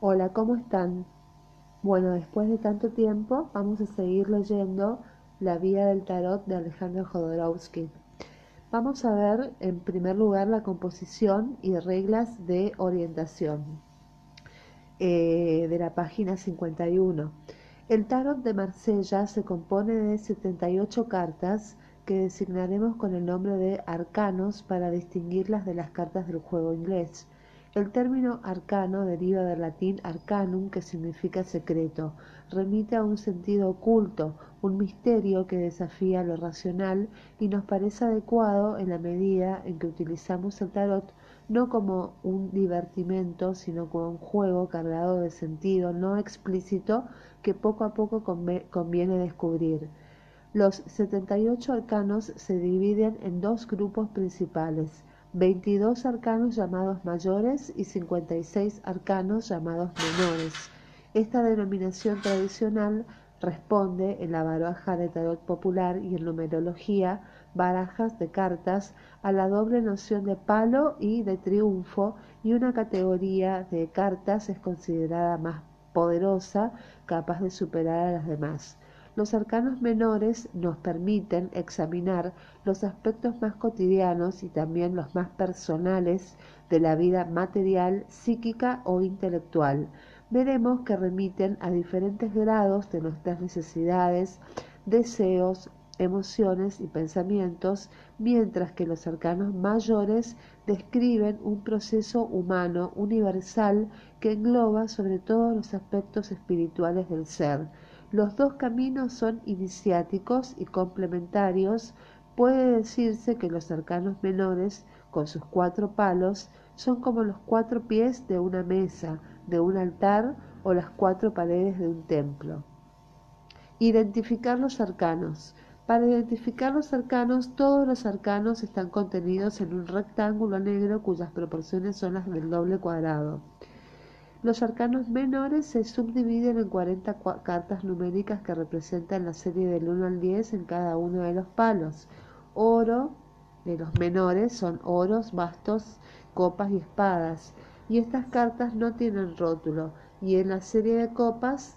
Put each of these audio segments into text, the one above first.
Hola, ¿cómo están? Bueno, después de tanto tiempo vamos a seguir leyendo La Vía del Tarot de Alejandro Jodorowsky. Vamos a ver en primer lugar la composición y reglas de orientación eh, de la página 51. El tarot de Marsella se compone de 78 cartas que designaremos con el nombre de arcanos para distinguirlas de las cartas del juego inglés. El término arcano deriva del latín arcanum, que significa secreto. Remite a un sentido oculto, un misterio que desafía lo racional y nos parece adecuado en la medida en que utilizamos el tarot no como un divertimento, sino como un juego cargado de sentido no explícito que poco a poco conviene descubrir. Los 78 arcanos se dividen en dos grupos principales 22 arcanos llamados mayores y 56 arcanos llamados menores. Esta denominación tradicional responde en la baraja de tarot popular y en numerología, barajas de cartas, a la doble noción de palo y de triunfo y una categoría de cartas es considerada más poderosa, capaz de superar a las demás. Los arcanos menores nos permiten examinar los aspectos más cotidianos y también los más personales de la vida material, psíquica o intelectual. Veremos que remiten a diferentes grados de nuestras necesidades, deseos, emociones y pensamientos, mientras que los arcanos mayores describen un proceso humano universal que engloba sobre todo los aspectos espirituales del ser los dos caminos son iniciáticos y complementarios. Puede decirse que los arcanos menores, con sus cuatro palos, son como los cuatro pies de una mesa, de un altar o las cuatro paredes de un templo. Identificar los arcanos. Para identificar los arcanos, todos los arcanos están contenidos en un rectángulo negro cuyas proporciones son las del doble cuadrado. Los arcanos menores se subdividen en 40 cartas numéricas que representan la serie del 1 al 10 en cada uno de los palos. Oro de los menores son oros, bastos, copas y espadas. Y estas cartas no tienen rótulo. Y en la serie de copas,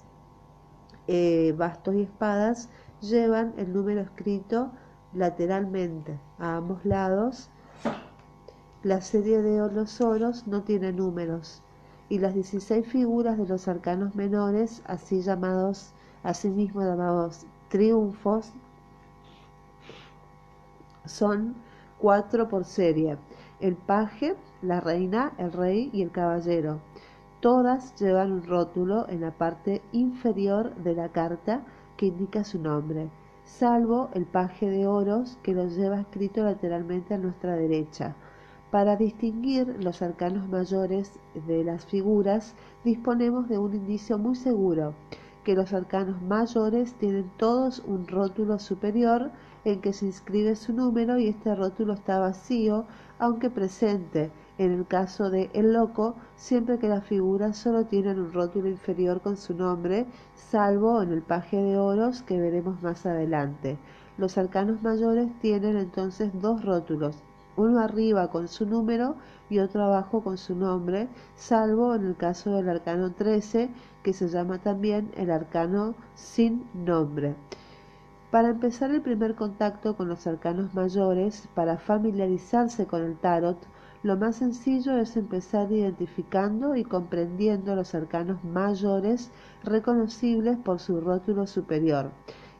eh, bastos y espadas llevan el número escrito lateralmente a ambos lados. La serie de los oros no tiene números y las 16 figuras de los arcanos menores, así llamados, asimismo llamados triunfos, son cuatro por serie, el paje, la reina, el rey y el caballero. Todas llevan un rótulo en la parte inferior de la carta que indica su nombre, salvo el paje de oros que lo lleva escrito lateralmente a nuestra derecha. Para distinguir los arcanos mayores de las figuras, disponemos de un indicio muy seguro, que los arcanos mayores tienen todos un rótulo superior en que se inscribe su número y este rótulo está vacío, aunque presente en el caso de El Loco, siempre que las figuras solo tienen un rótulo inferior con su nombre, salvo en el paje de oros que veremos más adelante. Los arcanos mayores tienen entonces dos rótulos, uno arriba con su número y otro abajo con su nombre, salvo en el caso del arcano 13, que se llama también el arcano sin nombre. Para empezar el primer contacto con los arcanos mayores, para familiarizarse con el tarot, lo más sencillo es empezar identificando y comprendiendo los arcanos mayores reconocibles por su rótulo superior.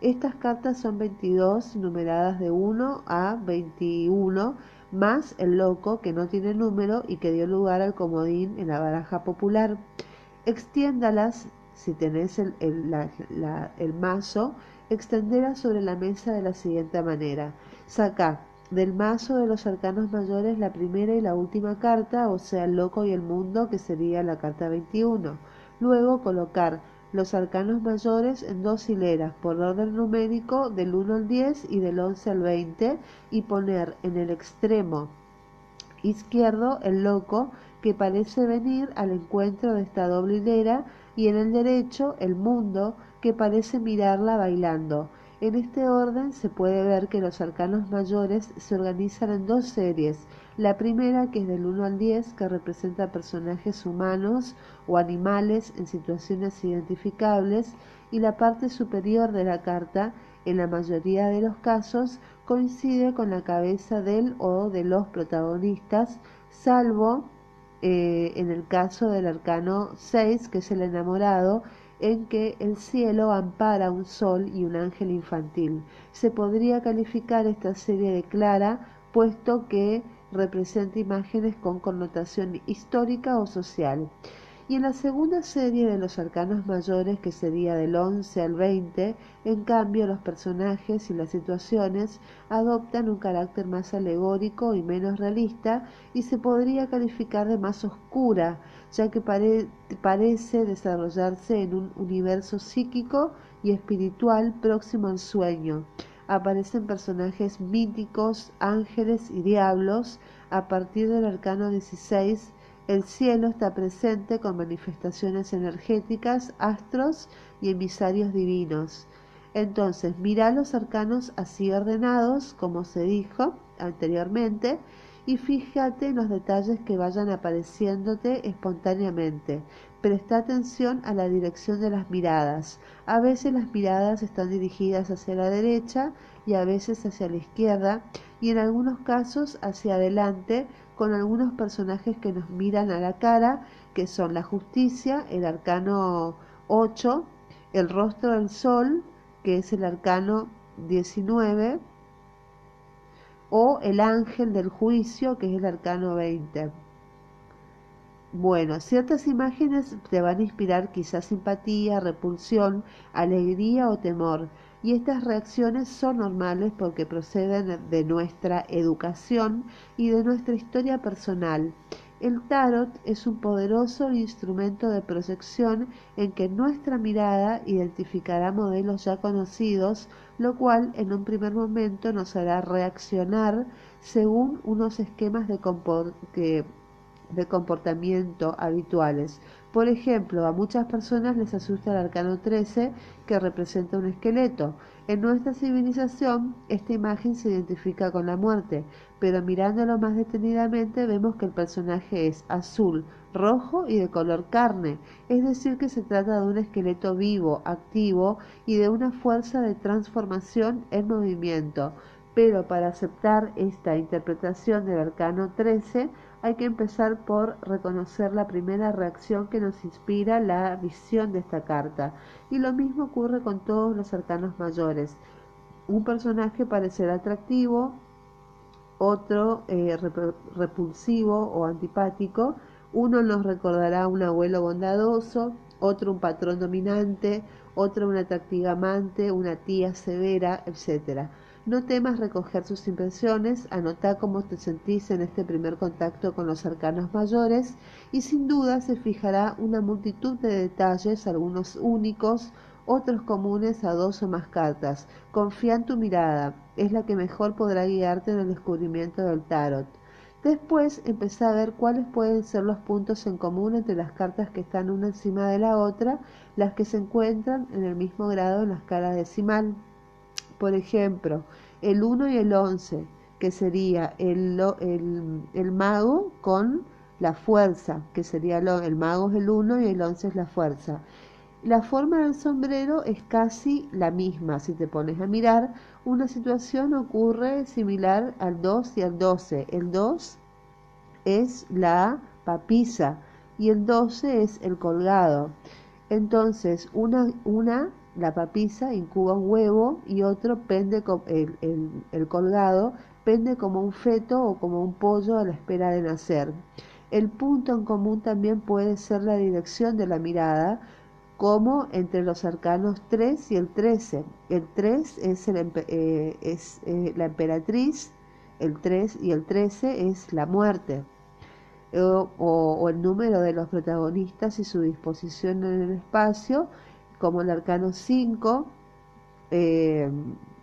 Estas cartas son 22 numeradas de 1 a 21 más el loco que no tiene número y que dio lugar al comodín en la baraja popular. Extiéndalas, si tenés el, el, mazo, extenderlas sobre la mesa de la siguiente manera. Saca del mazo de los arcanos mayores la primera y la última carta, o sea, el loco y el mundo, que sería la carta 21. Luego colocar los arcanos mayores en dos hileras por orden numérico del 1 al 10 y del 11 al 20 y poner en el extremo izquierdo el loco que parece venir al encuentro de esta doble hilera y en el derecho el mundo que parece mirarla bailando. En este orden se puede ver que los arcanos mayores se organizan en dos series. La primera, que es del 1 al 10, que representa personajes humanos o animales en situaciones identificables, y la parte superior de la carta, en la mayoría de los casos, coincide con la cabeza del o de los protagonistas, salvo eh, en el caso del arcano 6, que es el enamorado, en que el cielo ampara un sol y un ángel infantil. Se podría calificar esta serie de clara, puesto que representa imágenes con connotación histórica o social. Y en la segunda serie de los arcanos mayores, que sería del 11 al 20, en cambio los personajes y las situaciones adoptan un carácter más alegórico y menos realista y se podría calificar de más oscura, ya que parece desarrollarse en un universo psíquico y espiritual próximo al sueño. Aparecen personajes míticos, ángeles y diablos a partir del arcano 16 el cielo está presente con manifestaciones energéticas, astros y emisarios divinos. Entonces, mira los arcanos así ordenados, como se dijo anteriormente, y fíjate en los detalles que vayan apareciéndote espontáneamente. Presta atención a la dirección de las miradas. A veces las miradas están dirigidas hacia la derecha y a veces hacia la izquierda y en algunos casos hacia adelante con algunos personajes que nos miran a la cara, que son la justicia, el arcano 8, el rostro del sol, que es el arcano 19, o el ángel del juicio, que es el arcano 20. Bueno, ciertas imágenes te van a inspirar quizás simpatía, repulsión, alegría o temor, y estas reacciones son normales porque proceden de nuestra educación y de nuestra historia personal. El tarot es un poderoso instrumento de proyección en que nuestra mirada identificará modelos ya conocidos, lo cual en un primer momento nos hará reaccionar según unos esquemas de, de comportamiento habituales. Por ejemplo, a muchas personas les asusta el arcano 13 que representa un esqueleto. En nuestra civilización esta imagen se identifica con la muerte, pero mirándolo más detenidamente vemos que el personaje es azul, rojo y de color carne, es decir que se trata de un esqueleto vivo, activo y de una fuerza de transformación en movimiento. Pero para aceptar esta interpretación del arcano 13 hay que empezar por reconocer la primera reacción que nos inspira la visión de esta carta. Y lo mismo ocurre con todos los arcanos mayores. Un personaje parecerá atractivo, otro eh, repulsivo o antipático, uno nos recordará un abuelo bondadoso, otro un patrón dominante, otro una atractiva amante, una tía severa, etc. No temas recoger sus impresiones, anota cómo te sentís en este primer contacto con los arcanos mayores y sin duda se fijará una multitud de detalles, algunos únicos, otros comunes a dos o más cartas. Confía en tu mirada, es la que mejor podrá guiarte en el descubrimiento del tarot. Después empezá a ver cuáles pueden ser los puntos en común entre las cartas que están una encima de la otra, las que se encuentran en el mismo grado en la escala decimal. Por ejemplo, el 1 y el 11, que sería el, el, mago con la fuerza, que sería el mago es el 1 y el 11 es la fuerza. La forma del sombrero es casi la misma. Si te pones a mirar, una situación ocurre similar al 2 y al 12. El 2 es la papisa y el 12 es el colgado. Entonces, una, una la papisa incuba un huevo y otro pende el, el, colgado pende como un feto o como un pollo a la espera de nacer. El punto en común también puede ser la dirección de la mirada, como entre los arcanos 3 y el 13. El 3 es, eh, eh, la emperatriz, el 3 y el 13 es la muerte. O, el número de los protagonistas y su disposición en el espacio como el arcano 5, eh,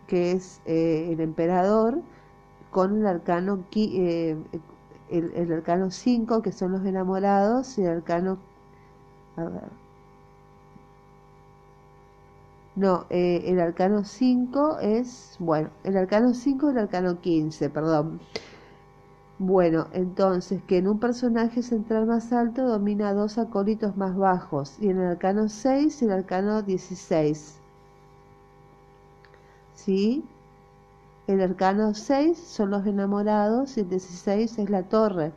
que es eh, el emperador, con el arcano, eh, el, arcano 5, que son los enamorados, y el arcano... A ver. No, el arcano 5 es, bueno, el arcano 5 y el arcano 15, perdón. Bueno, entonces que en un personaje central más alto domina dos acólitos más bajos, y en el arcano 6 y el arcano 16. ¿Sí? El arcano 6 son los enamorados y el 16 es la torre.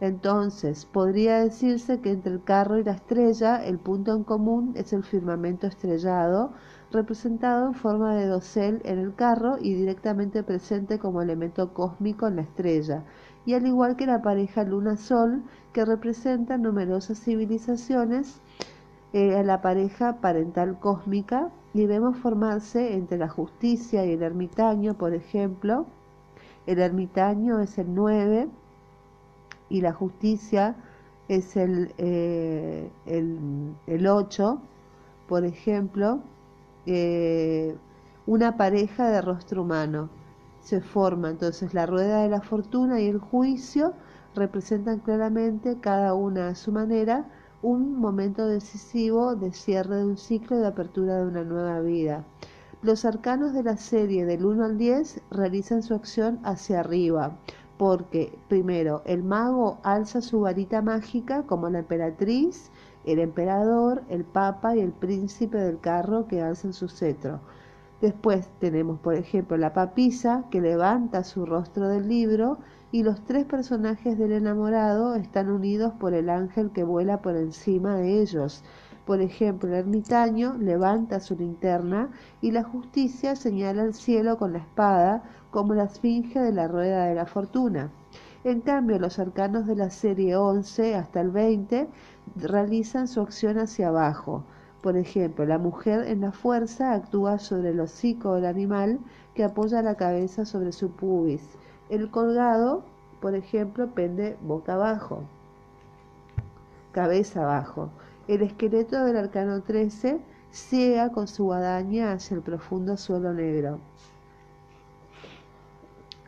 Entonces, podría decirse que entre el carro y la estrella el punto en común es el firmamento estrellado, representado en forma de dosel en el carro y directamente presente como elemento cósmico en la estrella, y al igual que la pareja luna-sol, que representa numerosas civilizaciones, eh, a la pareja parental cósmica, y vemos formarse entre la justicia y el ermitaño, por ejemplo. El ermitaño es el 9 y la justicia es el, eh, el, el 8, por ejemplo eh, una pareja de rostro humano. Se forma entonces la rueda de la fortuna y el juicio representan claramente cada una a su manera un momento decisivo de cierre de un ciclo de apertura de una nueva vida. Los arcanos de la serie del 1 al 10 realizan su acción hacia arriba, porque primero el mago alza su varita mágica como la emperatriz el emperador, el papa y el príncipe del carro que alzan su cetro. Después tenemos, por ejemplo, la papisa que levanta su rostro del libro y los tres personajes del enamorado están unidos por el ángel que vuela por encima de ellos. Por ejemplo, el ermitaño levanta su linterna y la justicia señala el cielo con la espada como la esfinge de la rueda de la fortuna. En cambio, los arcanos de la serie 11 hasta el 20 realizan su acción hacia abajo. Por ejemplo, la mujer en la fuerza actúa sobre el hocico del animal que apoya la cabeza sobre su pubis. El colgado, por ejemplo, pende boca abajo, cabeza abajo. El esqueleto del arcano 13 ciega con su guadaña hacia el profundo suelo negro.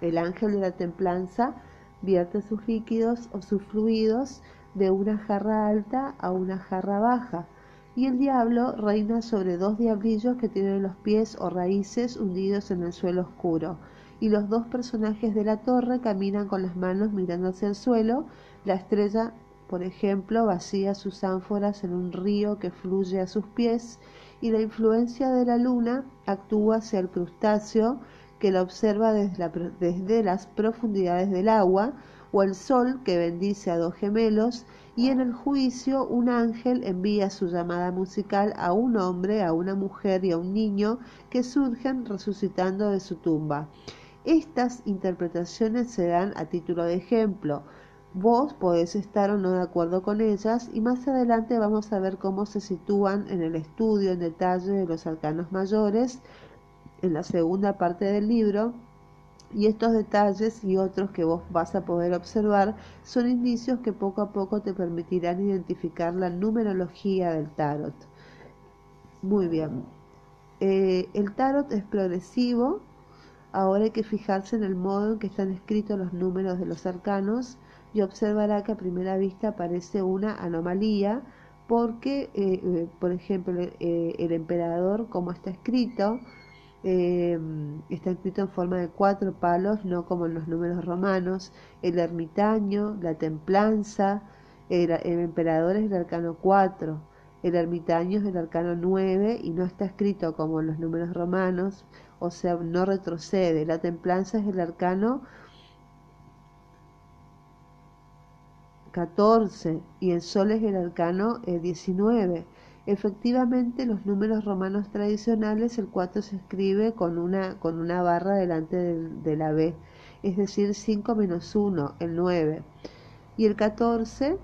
El ángel de la templanza vierte sus líquidos o sus fluidos de una jarra alta a una jarra baja, y el diablo reina sobre dos diablillos que tienen los pies o raíces hundidos en el suelo oscuro, y los dos personajes de la torre caminan con las manos mirando hacia el suelo, la estrella, por ejemplo, vacía sus ánforas en un río que fluye a sus pies, y la influencia de la luna actúa hacia el crustáceo que la observa desde, desde las profundidades del agua, o el sol que bendice a dos gemelos, y en el juicio un ángel envía su llamada musical a un hombre, a una mujer y a un niño que surgen resucitando de su tumba. Estas interpretaciones se dan a título de ejemplo. Vos podés estar o no de acuerdo con ellas y más adelante vamos a ver cómo se sitúan en el estudio en detalle de los arcanos mayores en la segunda parte del libro y estos detalles y otros que vos vas a poder observar son indicios que poco a poco te permitirán identificar la numerología del tarot. Muy bien. Eh, el tarot es progresivo. Ahora hay que fijarse en el modo en que están escritos los números de los arcanos y observará que a primera vista aparece una anomalía porque, eh, eh, por ejemplo, el emperador, como está escrito, eh, está escrito en forma de cuatro palos, no como en los números romanos. El ermitaño, la templanza, el, emperador es el arcano 4, el ermitaño es el arcano 9 y no está escrito como en los números romanos, o sea, no retrocede. La templanza es el arcano 14 y el sol es el arcano 19. Efectivamente, los números romanos tradicionales, el 4 se escribe con una, con una barra delante de, la B, es decir, 5 menos 1, el 9. Y el 14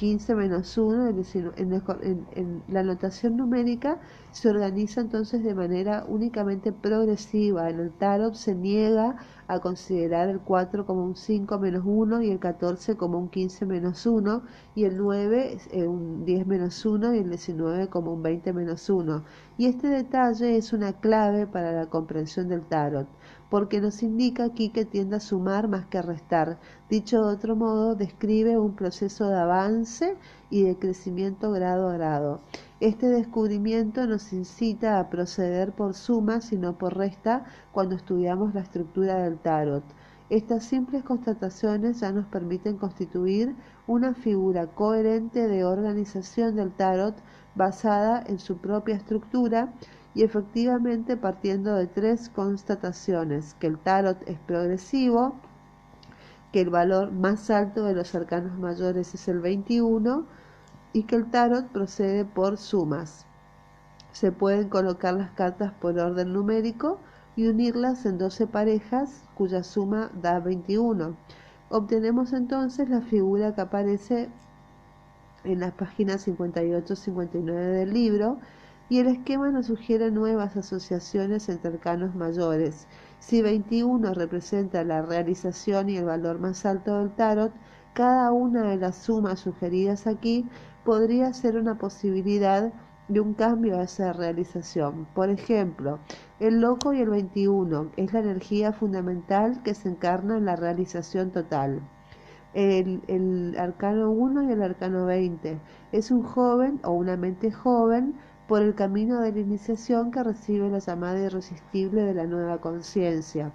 15 menos 1, es decir, en, la notación numérica se organiza entonces de manera únicamente progresiva. En el tarot se niega a considerar el 4 como un 5 menos 1 y el 14 como un 15 menos 1 y el 9 eh, un 10 menos 1 y el 19 como un 20 menos 1. Y este detalle es una clave para la comprensión del tarot porque nos indica aquí que tiende a sumar más que a restar. Dicho de otro modo, describe un proceso de avance y de crecimiento grado a grado. Este descubrimiento nos incita a proceder por suma, sino por resta, cuando estudiamos la estructura del tarot. Estas simples constataciones ya nos permiten constituir una figura coherente de organización del tarot basada en su propia estructura y efectivamente partiendo de tres constataciones, que el tarot es progresivo, que el valor más alto de los arcanos mayores es el 21 y que el tarot procede por sumas. Se pueden colocar las cartas por orden numérico y unirlas en 12 parejas cuya suma da 21. Obtenemos entonces la figura que aparece en las páginas 58-59 del libro y el esquema nos sugiere nuevas asociaciones entre arcanos mayores. Si 21 representa la realización y el valor más alto del tarot, cada una de las sumas sugeridas aquí podría ser una posibilidad de un cambio a esa realización. Por ejemplo, el loco y el 21 es la energía fundamental que se encarna en la realización total. El, el arcano 1 y el arcano 20 es un joven o una mente joven por el camino de la iniciación que recibe la llamada irresistible de la nueva conciencia.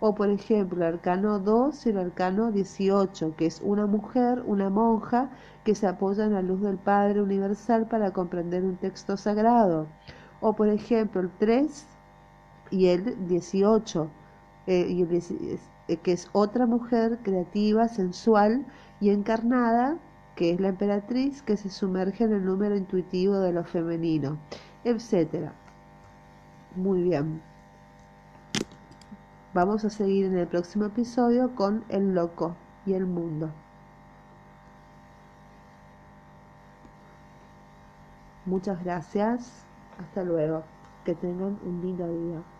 O por ejemplo, el arcano 2 y el arcano 18, que es una mujer, una monja, que se apoya en la luz del Padre Universal para comprender un texto sagrado. O por ejemplo, el 3 y el 18, eh, y eh, que es otra mujer creativa, sensual y encarnada que es la emperatriz que se sumerge en el número intuitivo de lo femenino, etc. Muy bien. Vamos a seguir en el próximo episodio con el loco y el mundo. Muchas gracias. Hasta luego. Que tengan un lindo día.